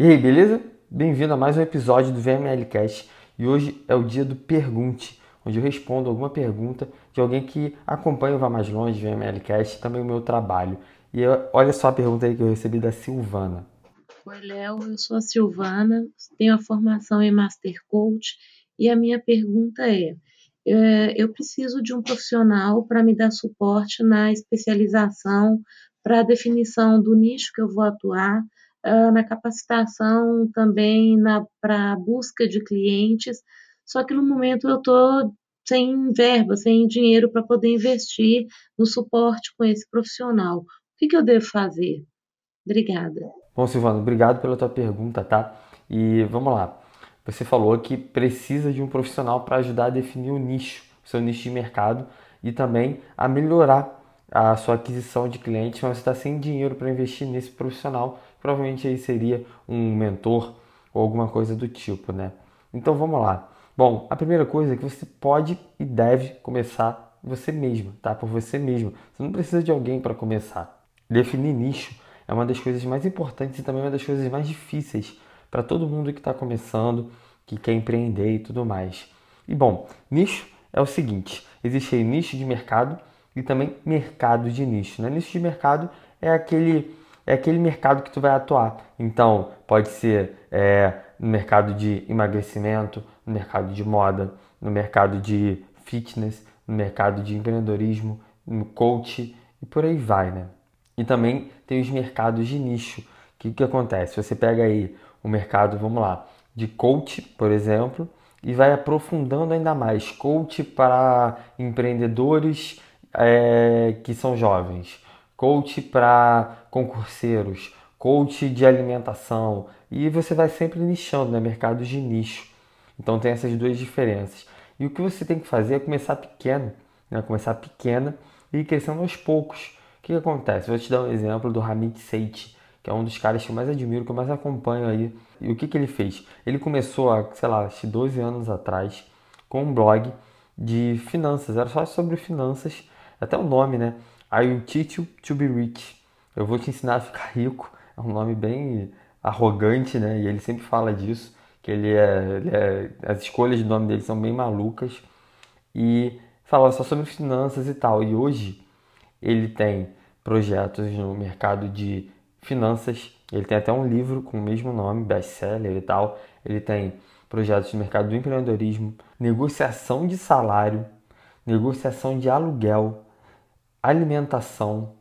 E aí, beleza? Bem-vindo a mais um episódio do VMLcast e hoje é o dia do Pergunte, onde eu respondo alguma pergunta de alguém que acompanha o Vá Mais Longe, VMLcast e também o meu trabalho. E olha só a pergunta aí que eu recebi da Silvana. Oi, Léo, eu sou a Silvana, tenho a formação em Master Coach e a minha pergunta é, é eu preciso de um profissional para me dar suporte na especialização, para a definição do nicho que eu vou atuar, uh, na capacitação também para a busca de clientes, só que no momento eu estou sem verba, sem dinheiro para poder investir no suporte com esse profissional. O que, que eu devo fazer? Obrigada. Bom, Silvano, obrigado pela tua pergunta, tá? E vamos lá. Você falou que precisa de um profissional para ajudar a definir o nicho, o seu nicho de mercado e também a melhorar a sua aquisição de clientes, mas você está sem dinheiro para investir nesse profissional, provavelmente aí seria um mentor ou alguma coisa do tipo, né? Então vamos lá. Bom, a primeira coisa é que você pode e deve começar você mesmo, tá? Por você mesmo. Você não precisa de alguém para começar. Definir nicho é uma das coisas mais importantes e também uma das coisas mais difíceis para todo mundo que está começando, que quer empreender e tudo mais. E bom, nicho é o seguinte: existe nicho de mercado e também mercado de nicho. Né? Nicho de mercado é aquele, é aquele mercado que tu vai atuar. Então, pode ser é, no mercado de emagrecimento, no mercado de moda, no mercado de fitness, no mercado de empreendedorismo, no coach e por aí vai, né? E também tem os mercados de nicho. O que, que acontece? Você pega aí o mercado, vamos lá, de coach, por exemplo, e vai aprofundando ainda mais. Coach para empreendedores é, que são jovens, coach para concurseiros, coach de alimentação e você vai sempre nichando, né? Mercados de nicho. Então tem essas duas diferenças. E o que você tem que fazer é começar pequeno, né? Começar pequena e ir crescendo aos poucos. O que, que acontece? Vou te dar um exemplo do Hamid Seiti, que é um dos caras que eu mais admiro, que eu mais acompanho aí. E o que, que ele fez? Ele começou há, sei lá, 12 anos atrás com um blog de finanças, era só sobre finanças até o nome, né? I will teach you to be rich. Eu vou te ensinar a ficar rico. É um nome bem arrogante, né? E ele sempre fala disso, que ele é, ele é as escolhas de nome dele são bem malucas. E fala só sobre finanças e tal. E hoje ele tem projetos no mercado de finanças. Ele tem até um livro com o mesmo nome, best-seller e tal. Ele tem projetos no mercado do empreendedorismo, negociação de salário, negociação de aluguel, alimentação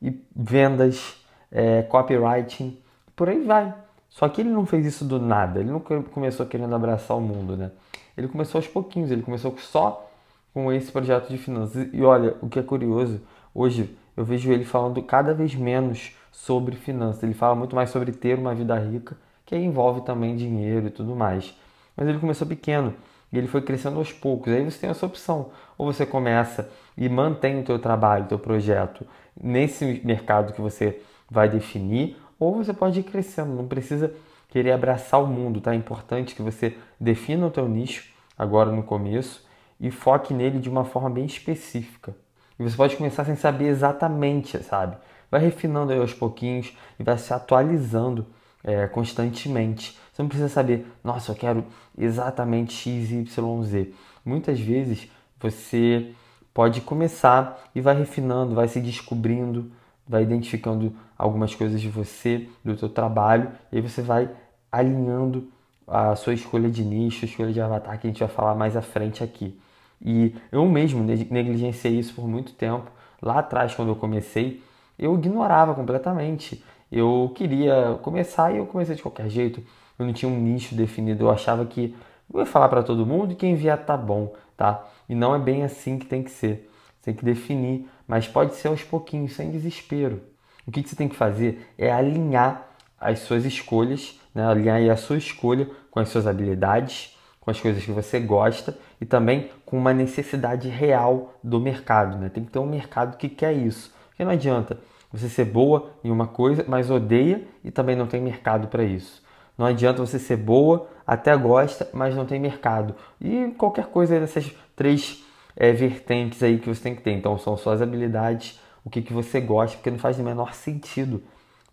e vendas, é, copywriting, por aí vai. Só que ele não fez isso do nada, ele não começou querendo abraçar o mundo, né? Ele começou aos pouquinhos, ele começou só com esse projeto de finanças. E olha, o que é curioso, hoje eu vejo ele falando cada vez menos sobre finanças. Ele fala muito mais sobre ter uma vida rica, que envolve também dinheiro e tudo mais. Mas ele começou pequeno e ele foi crescendo aos poucos. Aí você tem essa opção. Ou você começa e mantém o teu trabalho, o teu projeto nesse mercado que você vai definir, ou você pode ir crescendo. Não precisa querer abraçar o mundo, tá? É importante que você defina o teu nicho agora no começo e foque nele de uma forma bem específica. E você pode começar sem saber exatamente, sabe? Vai refinando aí aos pouquinhos e vai se atualizando é, constantemente. Você não precisa saber, nossa, eu quero exatamente X, Y, Z. Muitas vezes você pode começar e vai refinando, vai se descobrindo, vai identificando algumas coisas de você, do seu trabalho, e aí você vai alinhando a sua escolha de nicho, a escolha de avatar, que a gente vai falar mais à frente aqui. E eu mesmo negligenciei isso por muito tempo. Lá atrás, quando eu comecei, eu ignorava completamente. Eu queria começar e eu comecei de qualquer jeito. Eu não tinha um nicho definido. Eu achava que eu ia falar para todo mundo e quem vier tá bom, tá? E não é bem assim que tem que ser. Você tem que definir, mas pode ser aos pouquinhos, sem desespero. O que, que você tem que fazer é alinhar as suas escolhas, né? alinhar a sua escolha com as suas habilidades, com as coisas que você gosta e também com uma necessidade real do mercado. Né? Tem que ter um mercado que quer isso. Porque não adianta você ser boa em uma coisa, mas odeia e também não tem mercado para isso. Não adianta você ser boa, até gosta, mas não tem mercado. E qualquer coisa dessas três é, vertentes aí que você tem que ter. Então são suas habilidades, o que, que você gosta, porque não faz o menor sentido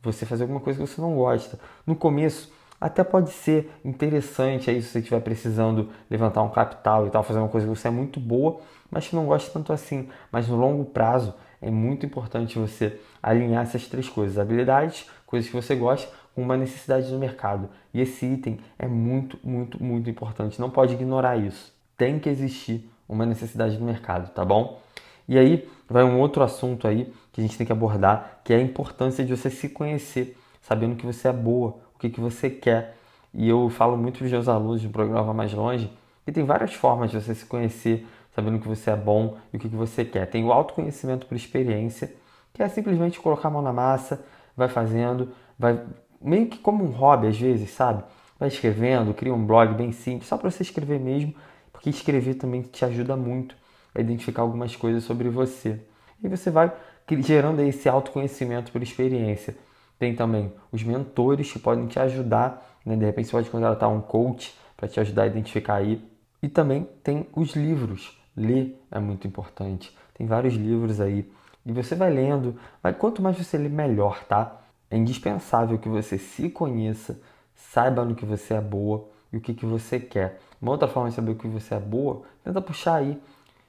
você fazer alguma coisa que você não gosta. No começo, Até pode ser interessante aí se você estiver precisando levantar um capital e tal, fazer uma coisa que você é muito boa, mas que não gosta tanto assim. Mas no longo prazo é muito importante você alinhar essas três coisas: habilidades, coisas que você gosta, uma necessidade do mercado. E esse item é muito, muito, muito importante. Não pode ignorar isso. Tem que existir uma necessidade do mercado, tá bom? E aí vai um outro assunto aí que a gente tem que abordar, que é a importância de você se conhecer, sabendo que você é boa, o que, que você quer. E eu falo muito para os meus alunos do programa Mais Longe que tem várias formas de você se conhecer, sabendo que você é bom e o que, que você quer. Tem o autoconhecimento por experiência, que é simplesmente colocar a mão na massa, vai fazendo, vai meio que como um hobby às vezes, sabe? Vai escrevendo, cria um blog bem simples, só para você escrever mesmo, porque escrever também te ajuda muito a identificar algumas coisas sobre você. E você vai gerando esse autoconhecimento por experiência. Tem também os mentores que podem te ajudar, né? de repente você pode contratar um coach para te ajudar a identificar aí. E também tem os livros. Ler é muito importante. Tem vários livros aí. E você vai lendo, mas quanto mais você lê, melhor, tá? É indispensável que você se conheça, saiba no que você é boa e o que, que você quer. Uma outra forma de saber o que você é boa, tenta puxar aí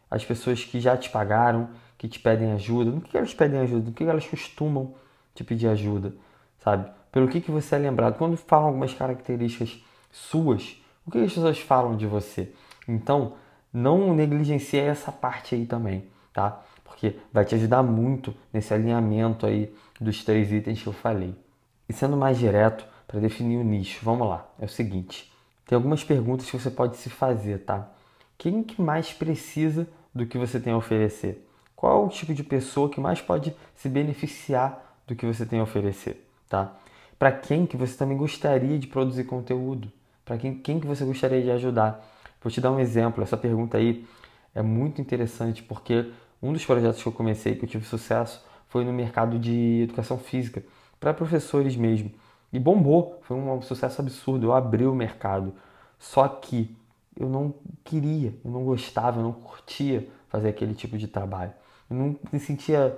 as pessoas que já te pagaram, que te pedem ajuda. No que elas pedem ajuda? No que elas costumam te pedir ajuda? Sabe? Pelo que, que você é lembrado? Quando falam algumas características suas, o que as pessoas falam de você? Então, não negligencie essa parte aí também, tá? Porque vai te ajudar muito nesse alinhamento aí dos três itens que eu falei. E sendo mais direto, para definir o nicho, vamos lá. É o seguinte, tem algumas perguntas que você pode se fazer, tá? Quem que mais precisa do que você tem a oferecer? Qual o tipo de pessoa que mais pode se beneficiar do que você tem a oferecer, tá? Para quem que você também gostaria de produzir conteúdo? Para quem, quem que você gostaria de ajudar? Vou te dar um exemplo. Essa pergunta aí é muito interessante porque um dos projetos que eu comecei que eu tive sucesso foi no mercado de educação física para professores mesmo e bombou. Foi um sucesso absurdo. Eu abri o mercado. Só que eu não queria, eu não gostava, eu não curtia fazer aquele tipo de trabalho. Eu não me sentia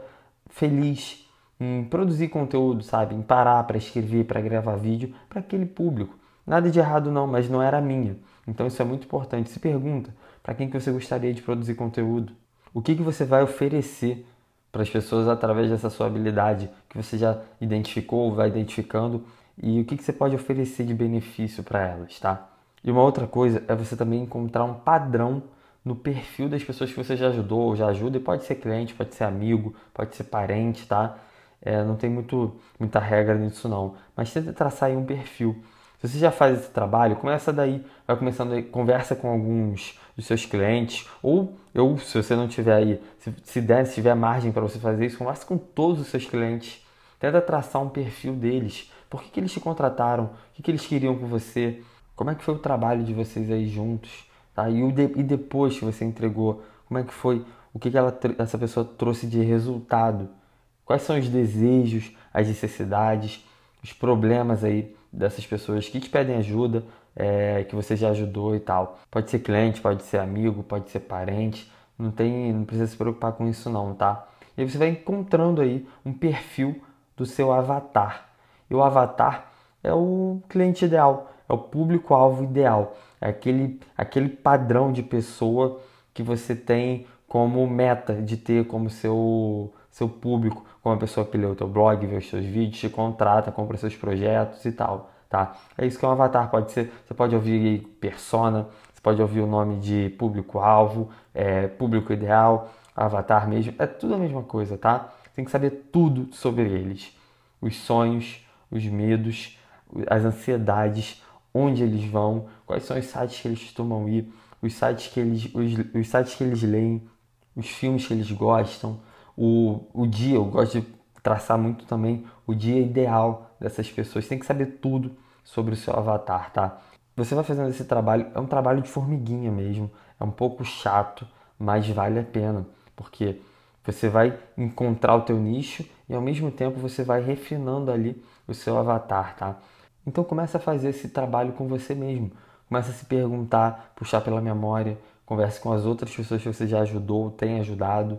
feliz em produzir conteúdo, sabe? Em parar para escrever, para gravar vídeo para aquele público. Nada de errado não, mas não era minha. Então isso é muito importante. Se pergunta para quem que você gostaria de produzir conteúdo. O que, que você vai oferecer para as pessoas através dessa sua habilidade que você já identificou, vai identificando e o que, que você pode oferecer de benefício para elas, tá? E uma outra coisa é você também encontrar um padrão no perfil das pessoas que você já ajudou ou já ajuda, e pode ser cliente, pode ser amigo, pode ser parente, tá? É, não tem muito, muita regra nisso não, mas tenta traçar aí um perfil. Se você já faz esse trabalho, começa daí, vai começando aí, conversa com alguns dos seus clientes, ou, ou se você não tiver aí, se, se der, se tiver margem para você fazer isso, conversa com todos os seus clientes, tenta traçar um perfil deles, por que, que eles te contrataram, o que, que eles queriam com você, como é que foi o trabalho de vocês aí juntos? Tá? E, o de, e depois que você entregou, como é que foi? O que, que ela, essa pessoa trouxe de resultado? Quais são os desejos, as necessidades, os problemas aí dessas pessoas que te pedem ajuda, é, que você já ajudou e tal. Pode ser cliente, pode ser amigo, pode ser parente. Não tem, não precisa se preocupar com isso não, tá? E você vai encontrando aí um perfil do seu avatar. E o avatar é o cliente ideal é o público-alvo ideal, é aquele, aquele padrão de pessoa que você tem como meta de ter como seu, seu público, como a pessoa que lê o teu blog, vê os seus vídeos, te contrata, compra seus projetos e tal, tá? É isso que é um avatar, pode ser, você pode ouvir persona, você pode ouvir o nome de público-alvo, é, público ideal, avatar mesmo, é tudo a mesma coisa, tá? Tem que saber tudo sobre eles, os sonhos, os medos, as ansiedades, onde eles vão, quais são os sites que eles costumam ir, os sites que eles, os, os sites que eles leem, os filmes que eles gostam, o, o dia, eu gosto de traçar muito também o dia ideal dessas pessoas. Tem que saber tudo sobre o seu avatar, tá? Você vai fazendo esse trabalho, é um trabalho de formiguinha mesmo, é um pouco chato, mas vale a pena, porque você vai encontrar o teu nicho e ao mesmo tempo você vai refinando ali o seu avatar, tá? Então comece a fazer esse trabalho com você mesmo. Comece a se perguntar, puxar pela memória, converse com as outras pessoas que você já ajudou, tem ajudado.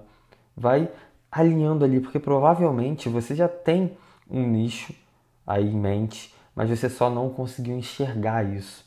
Vai alinhando ali, porque provavelmente você já tem um nicho aí em mente, mas você só não conseguiu enxergar isso,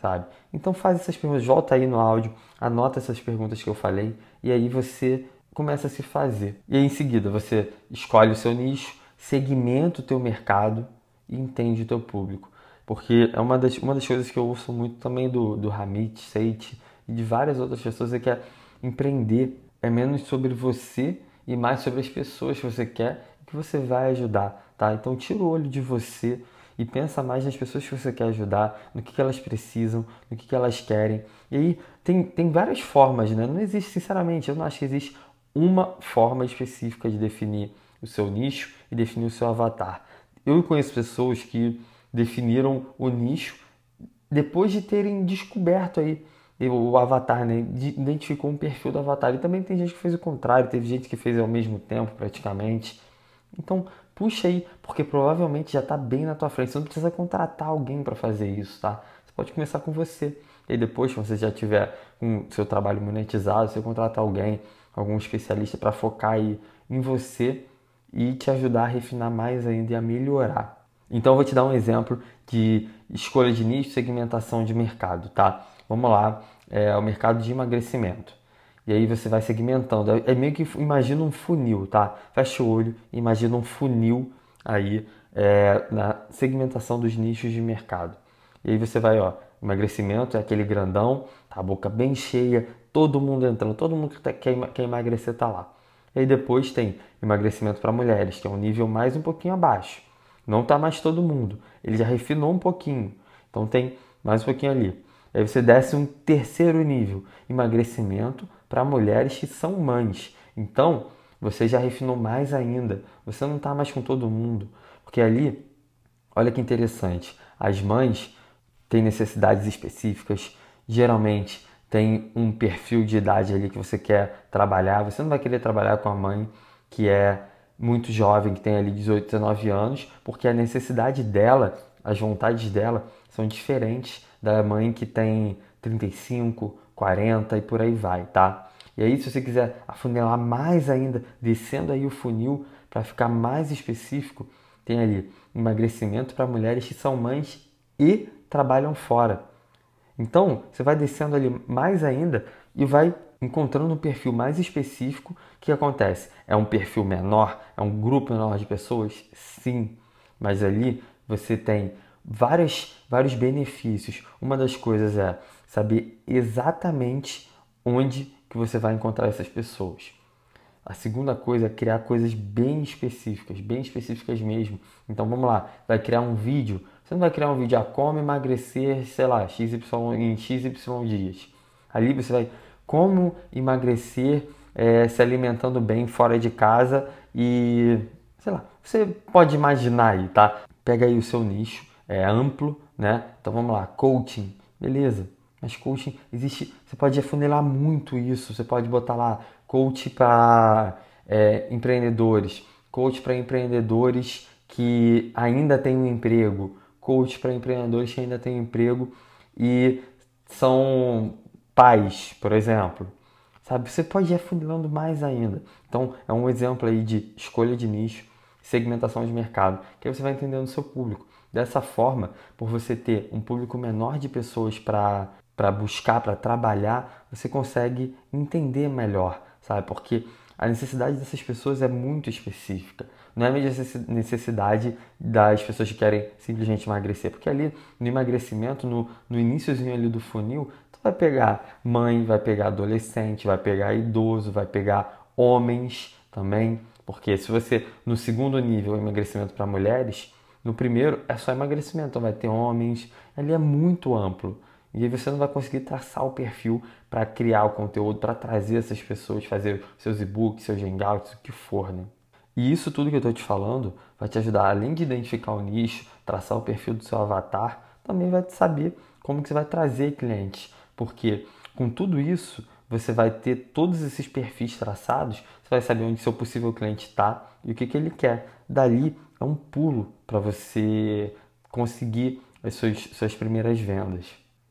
sabe? Então faz essas perguntas, volta aí no áudio, anota essas perguntas que eu falei e aí você começa a se fazer. E aí, em seguida você escolhe o seu nicho, segmenta o teu mercado e entende o teu público. Porque é uma das, uma das coisas que eu ouço muito também do, do Hamid, Seit e de várias outras pessoas é que é empreender é menos sobre você e mais sobre as pessoas que você quer e que você vai ajudar, tá? Então tira o olho de você e pensa mais nas pessoas que você quer ajudar, no que, que elas precisam, no que, que elas querem. E aí tem, tem várias formas, né? Não existe, sinceramente, eu não acho que existe uma forma específica de definir o seu nicho e definir o seu avatar. Eu conheço pessoas que definiram o nicho depois de terem descoberto aí o avatar, né? Identificou um perfil do avatar. E também tem gente que fez o contrário, teve gente que fez ao mesmo tempo praticamente. Então, puxa aí, porque provavelmente já está bem na tua frente. Você não precisa contratar alguém para fazer isso, tá? Você pode começar com você. E depois, quando você já tiver com seu trabalho monetizado, você contratar alguém, algum especialista para focar aí em você e te ajudar a refinar mais ainda e a melhorar. Então, eu vou te dar um exemplo de escolha de nicho, segmentação de mercado, tá? Vamos lá, é o mercado de emagrecimento. E aí você vai segmentando. É, é meio que imagina um funil, tá? Fecha o olho, imagina um funil aí é, na segmentação dos nichos de mercado. E aí você vai, ó, emagrecimento é aquele grandão, tá? A boca bem cheia, todo mundo entrando, todo mundo que tá, quer, quer emagrecer tá lá. E aí depois tem emagrecimento para mulheres, que é um nível mais um pouquinho abaixo. Não tá mais todo mundo. Ele já refinou um pouquinho. Então tem mais um pouquinho ali. Aí você desce um terceiro nível, emagrecimento para mulheres que são mães. Então, você já refinou mais ainda. Você não está mais com todo mundo. Porque ali, olha que interessante, as mães têm necessidades específicas, geralmente tem um perfil de idade ali que você quer trabalhar. Você não vai querer trabalhar com a mãe que é muito jovem, que tem ali 18, 19 anos, porque a necessidade dela, as vontades dela são diferentes da mãe que tem 35, 40 e por aí vai, tá? E aí, se você quiser afunilar mais ainda, descendo aí o funil para ficar mais específico, tem ali emagrecimento para mulheres que são mães e trabalham fora. Então, você vai descendo ali mais ainda e vai encontrando um perfil mais específico. O que acontece? É um perfil menor? É um grupo menor de pessoas? Sim, mas ali você tem várias, vários benefícios. Uma das coisas é saber exatamente onde que você vai encontrar essas pessoas. A segunda coisa é criar coisas bem específicas, bem específicas mesmo. Então vamos lá, vai criar um vídeo. Você não vai criar um vídeo a como emagrecer, sei lá, XY, em XY dias. Ali você vai como emagrecer é, se alimentando bem fora de casa e sei lá, você pode imaginar aí, tá? Pega aí o seu nicho, é amplo, né? Então vamos lá, coaching, beleza. Mas coaching existe, você pode afunilar muito isso. Você pode botar lá coach para é, empreendedores, coach para empreendedores que ainda têm um emprego, coach para empreendedores que ainda têm um emprego e são pais, por exemplo. Sabe, você pode ir afunilando mais ainda. Então, é um exemplo aí de escolha de nicho, segmentação de mercado, que aí você vai entendendo o seu público. Dessa forma, por você ter um público menor de pessoas para buscar, para trabalhar, você consegue entender melhor, sabe? Porque a necessidade dessas pessoas é muito específica. Não é a mesma necessidade das pessoas que querem simplesmente emagrecer. Porque ali no emagrecimento, no, no iníciozinho ali do funil, tu vai pegar mãe, vai pegar adolescente, vai pegar idoso, vai pegar homens também. Porque se você, no segundo nível, emagrecimento para mulheres, no primeiro é só emagrecimento, então vai ter homens, ali é muito amplo. E aí você não vai conseguir traçar o perfil para criar o conteúdo, para trazer essas pessoas, fazer seus e-books, seus hangouts, o que for, né? E isso tudo que eu estou te falando vai te ajudar, além de identificar o nicho, traçar o perfil do seu avatar, também vai te saber como que você vai trazer clientes. Porque com tudo isso, você vai ter todos esses perfis traçados, você vai saber onde seu possível cliente está e o que, que ele quer. Dali é um pulo para você conseguir as suas, suas primeiras vendas.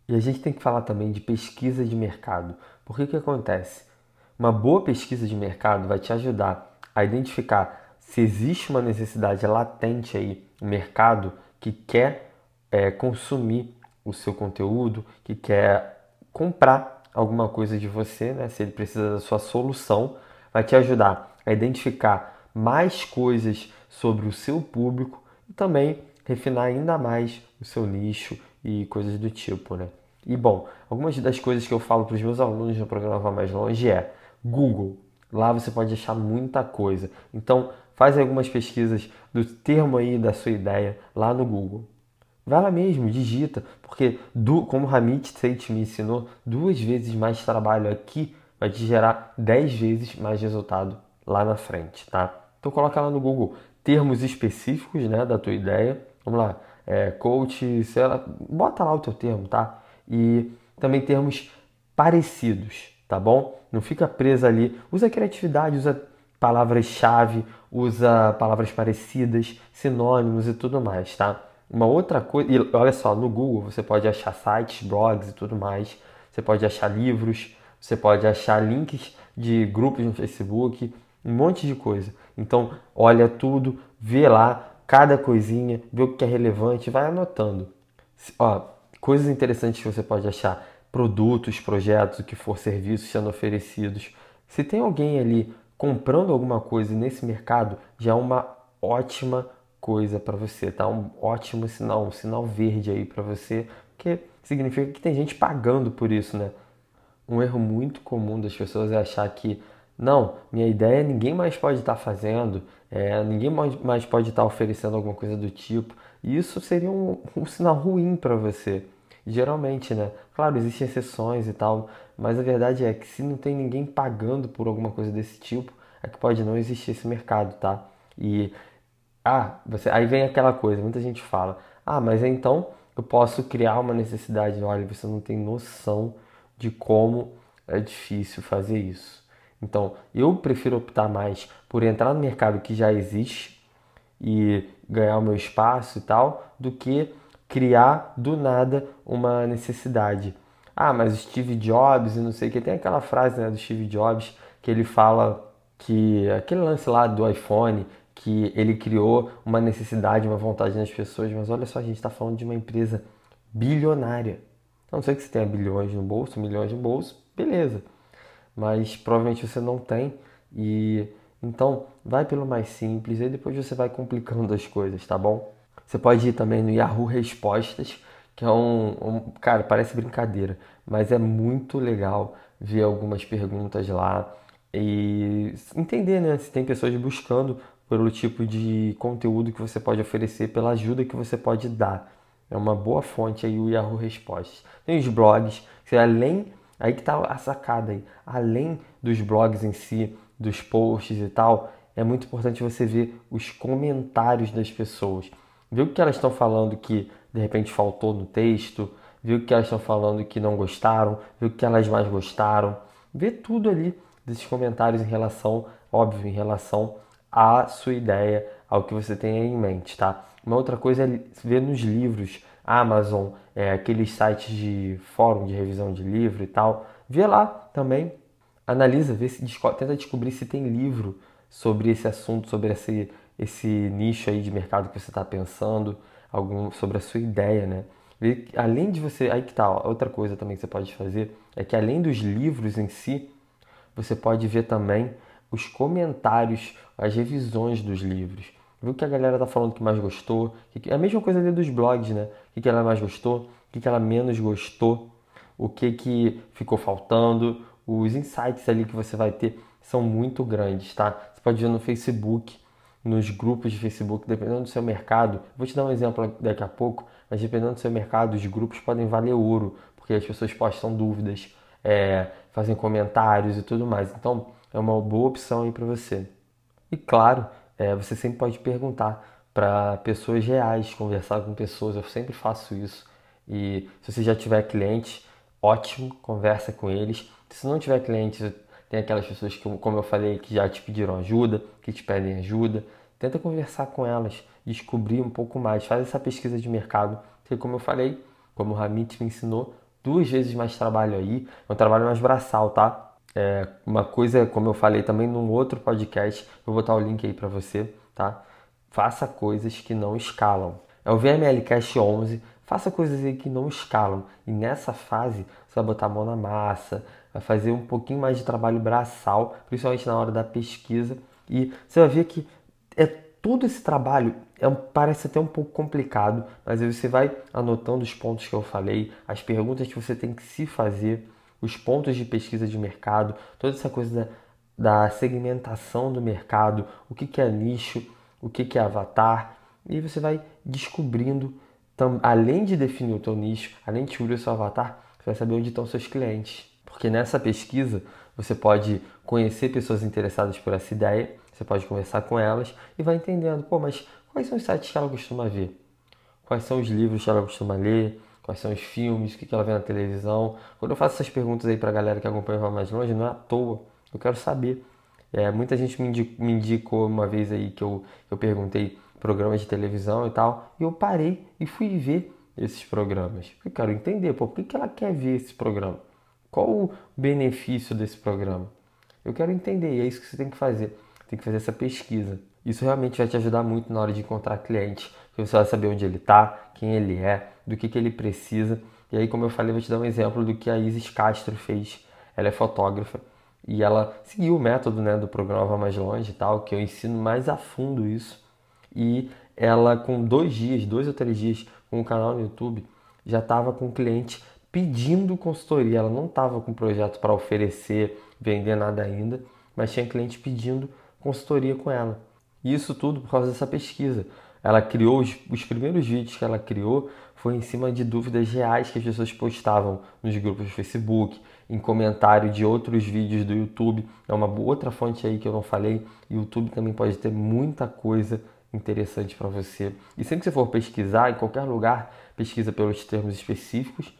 E a gente tem que falar também de pesquisa de mercado. Porque que acontece? Uma boa pesquisa de mercado vai te ajudar a identificar se existe uma necessidade latente aí, um mercado que quer é, consumir o seu conteúdo, que quer comprar alguma coisa de você, né? se ele precisa da sua solução, vai te ajudar a identificar mais coisas sobre o seu público também refinar ainda mais o seu nicho e coisas do tipo, né? E bom, algumas das coisas que eu falo para os meus alunos no programa Vá Mais Longe é Google. Lá você pode achar muita coisa. Então, faz algumas pesquisas do termo aí da sua ideia lá no Google. Vai lá mesmo, digita, porque do, como Hamid Seit me ensinou, duas vezes mais trabalho aqui vai te gerar dez vezes mais resultado lá na frente, tá? Então coloca lá no Google termos específicos, né, da tua ideia. Vamos lá, é, coach, sei lá, bota lá o teu termo, tá? E também termos parecidos, tá bom? Não fica preso ali. Usa criatividade, usa palavras-chave, usa palavras parecidas, sinônimos e tudo mais, tá? Uma outra coisa, e olha só, no Google você pode achar sites, blogs e tudo mais, você pode achar livros, você pode achar links de grupos no Facebook, um monte de coisa. Então, olha tudo, vê lá cada coisinha, vê o que é relevante, vai anotando. Ó, coisas interessantes que você pode achar, produtos, projetos, o que for serviços sendo oferecidos. Se tem alguém ali comprando alguma coisa nesse mercado, já é uma ótima coisa para você, tá? Um ótimo sinal, um sinal verde aí para você, porque significa que tem gente pagando por isso, né? Um erro muito comum das pessoas é achar que não, minha ideia ninguém mais pode estar tá fazendo, é, ninguém mais pode estar tá oferecendo alguma coisa do tipo. E isso seria um, um sinal ruim para você. Geralmente, né? Claro, existem exceções e tal, mas a verdade é que se não tem ninguém pagando por alguma coisa desse tipo, é que pode não existir esse mercado, tá? E ah, você, aí vem aquela coisa, muita gente fala: "Ah, mas então eu posso criar uma necessidade". Olha, você não tem noção de como é difícil fazer isso. Então, eu prefiro optar mais por entrar no mercado que já existe e ganhar o meu espaço e tal, do que criar do nada uma necessidade. Ah, mas Steve Jobs e não sei o que. Tem aquela frase né, do Steve Jobs que ele fala que aquele lance lá do iPhone, que ele criou uma necessidade, uma vontade nas pessoas, mas olha só, a gente está falando de uma empresa bilionária. A não sei que você tenha bilhões no bolso, milhões no bolso, beleza mas provavelmente você não tem e então vai pelo mais simples e depois você vai complicando as coisas, tá bom? Você pode ir também no Yahoo Respostas, que é um, um cara, parece brincadeira, mas é muito legal ver algumas perguntas lá e entender, né, se tem pessoas buscando pelo tipo de conteúdo que você pode oferecer, pela ajuda que você pode dar. É uma boa fonte aí o Yahoo Respostas. Tem os blogs, que além Aí que está a sacada aí. Além dos blogs em si, dos posts e tal, é muito importante você ver os comentários das pessoas. Ver o que elas estão falando que de repente faltou no texto, ver o que elas estão falando que não gostaram, ver o que elas mais gostaram. Ver tudo ali desses comentários em relação, óbvio, em relação à sua ideia, ao que você tem em mente, tá? Uma outra coisa é ver nos livros Amazon, é, aqueles sites de fórum de revisão de livro e tal. Vê lá também, analisa, vê se tenta descobrir se tem livro sobre esse assunto, sobre esse, esse nicho aí de mercado que você está pensando, algum sobre a sua ideia, né? Vê, além de você, aí que tá, ó, outra coisa também que você pode fazer é que além dos livros em si, você pode ver também os comentários, as revisões dos livros. Viu o que a galera tá falando que mais gostou. É a mesma coisa ali dos blogs, né? O que ela mais gostou, o que ela menos gostou, o que, que ficou faltando. Os insights ali que você vai ter são muito grandes, tá? Você pode ver no Facebook, nos grupos de Facebook, dependendo do seu mercado. Vou te dar um exemplo daqui a pouco, mas dependendo do seu mercado, os grupos podem valer ouro, porque as pessoas postam dúvidas, é, fazem comentários e tudo mais. Então, é uma boa opção aí para você. E claro, é, você sempre pode perguntar para pessoas reais, conversar com pessoas. Eu sempre faço isso. E se você já tiver cliente, ótimo, conversa com eles. Se não tiver cliente, tem aquelas pessoas que, como eu falei, que já te pediram ajuda, que te pedem ajuda. Tenta conversar com elas, descobrir um pouco mais, faz essa pesquisa de mercado, porque como eu falei, como o Ramit me ensinou, duas vezes mais trabalho aí, é um trabalho mais braçal, tá? É uma coisa, como eu falei também num outro podcast, vou botar o link aí para você, tá? Faça coisas que não escalam. É o VML Cash 11, Faça coisas aí que não escalam. E nessa fase, você vai botar a mão na massa, vai fazer um pouquinho mais de trabalho braçal, principalmente na hora da pesquisa. E você vai ver que é todo esse trabalho é, parece até um pouco complicado, mas aí você vai anotando os pontos que eu falei, as perguntas que você tem que se fazer, os pontos de pesquisa de mercado, toda essa coisa da, da segmentação do mercado, o que, que é nicho, o que, que é avatar, e você vai descobrindo além de definir o teu nicho, além de descobrir o seu avatar, você vai saber onde estão seus clientes. Porque nessa pesquisa você pode conhecer pessoas interessadas por essa ideia, você pode conversar com elas e vai entendendo, pô, mas quais são os sites que ela costuma ver? Quais são os livros que ela costuma ler? Quais são os filmes? O que ela vê na televisão? Quando eu faço essas perguntas aí pra galera que acompanha o Mais Longe, não é à toa. Eu quero saber. É, muita gente me indicou, uma vez aí que eu, eu perguntei programas de televisão e tal. E eu parei e fui ver esses programas. Eu quero entender, pô, por que ela quer ver esse programa? Qual o benefício desse programa? Eu quero entender, e é isso que você tem que fazer. Tem que fazer essa pesquisa. Isso realmente vai te ajudar muito na hora de encontrar cliente. Você vai saber onde ele está, quem ele é, do que, que ele precisa. E aí, como eu falei, vou te dar um exemplo do que a Isis Castro fez. Ela é fotógrafa e ela seguiu o método né, do programa Vá Mais Longe e tal, que eu ensino mais a fundo isso e ela com dois dias, dois ou três dias com o canal no YouTube, já estava com o cliente pedindo consultoria. Ela não estava com projeto para oferecer, vender nada ainda, mas tinha cliente pedindo consultoria com ela. E isso tudo por causa dessa pesquisa. Ela criou os, os, primeiros vídeos que ela criou foi em cima de dúvidas reais que as pessoas postavam nos grupos do Facebook, em comentário de outros vídeos do YouTube. É uma outra fonte aí que eu não falei. YouTube também pode ter muita coisa interessante para você. E sempre que você for pesquisar, em qualquer lugar, pesquisa pelos termos específicos,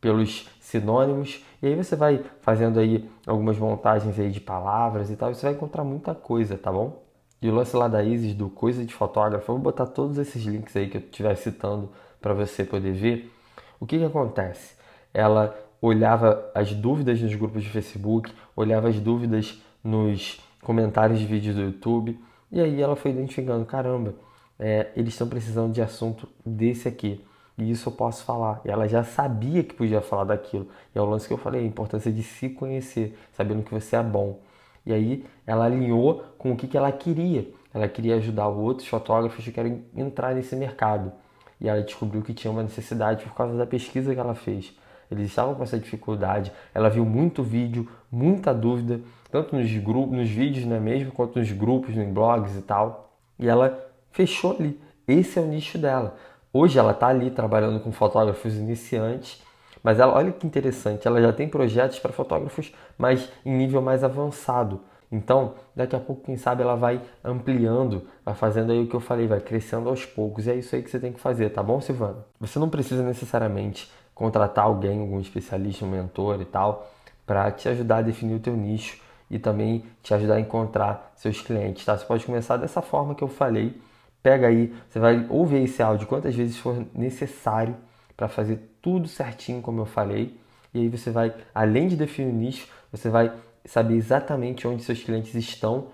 pelos sinônimos, e aí você vai fazendo aí algumas montagens aí de palavras e tal, e você vai encontrar muita coisa, tá bom? E o lance lá da Isis do Coisa de Fotógrafo, eu vou botar todos esses links aí que eu estiver citando para você poder ver. O que que acontece? Ela olhava as dúvidas nos grupos de Facebook, olhava as dúvidas nos comentários de vídeos do YouTube, e aí ela foi identificando, caramba, é, eles estão precisando de assunto desse aqui. E isso eu posso falar. E ela já sabia que podia falar daquilo. E é o lance que eu falei, a importância de se conhecer, sabendo que você é bom. E aí ela alinhou com o que, que ela queria. Ela queria ajudar outros fotógrafos que querem entrar nesse mercado. E ela descobriu que tinha uma necessidade por causa da pesquisa que ela fez. Eles estavam com essa dificuldade. Ela viu muito vídeo, muita dúvida tanto nos grupos, nos vídeos, não é mesmo, quanto nos grupos, nos blogs e tal. E ela fechou ali. Esse é o nicho dela. Hoje ela está ali trabalhando com fotógrafos iniciantes, mas ela, olha que interessante, ela já tem projetos para fotógrafos, mas em nível mais avançado. Então, daqui a pouco, quem sabe, ela vai ampliando, vai fazendo aí o que eu falei, vai crescendo aos poucos. E é isso aí que você tem que fazer, tá bom, Silvana? Você não precisa necessariamente contratar alguém, algum especialista, um mentor e tal, para te ajudar a definir o teu nicho e também te ajudar a encontrar seus clientes, tá? Você pode começar dessa forma que eu falei. Pega aí, você vai ouvir esse áudio quantas vezes for necessário para fazer tudo certinho como eu falei. E aí você vai, além de definir o nicho, você vai saber exatamente onde seus clientes estão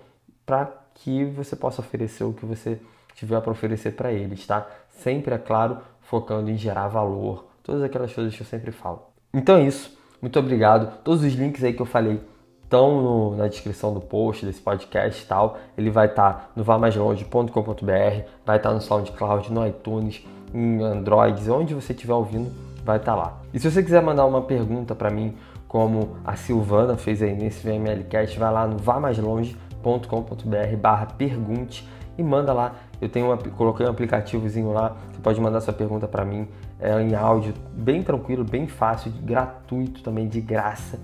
para que você possa oferecer o que você tiver para oferecer para eles, tá? Sempre, é claro, focando em gerar valor, todas aquelas coisas que eu sempre falo. Então é isso. Muito obrigado. Todos os links aí que eu falei estão na descrição do post desse podcast e tal. Ele vai estar tá no vamaslonge.com.br, vai estar tá no SoundCloud, no iTunes, em Android, onde você estiver ouvindo, vai estar tá lá. E se você quiser mandar uma pergunta para mim, como a Silvana fez aí nesse VMLcast, vai lá no vamaslonge.com.br barra pergunte e manda lá. Eu tenho uma, coloquei um aplicativozinho lá, você pode mandar sua pergunta para mim é, em áudio, bem tranquilo, bem fácil, gratuito também, de graça.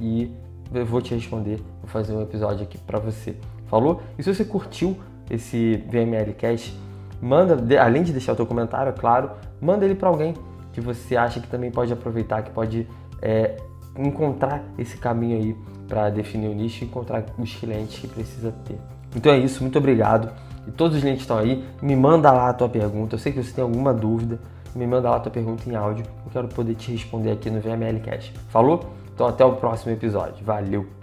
E eu vou te responder, vou fazer um episódio aqui para você. Falou? E se você curtiu esse VML Cast, manda, além de deixar o teu comentário, é claro, manda ele para alguém que você acha que também pode aproveitar, que pode é, encontrar esse caminho aí para definir o nicho e encontrar os clientes que precisa ter. Então é isso, muito obrigado. E todos os links estão aí. Me manda lá a tua pergunta. Eu sei que você tem alguma dúvida. Me manda lá a tua pergunta em áudio. Eu quero poder te responder aqui no VML Cast. Falou? Então até o próximo episódio. Valeu!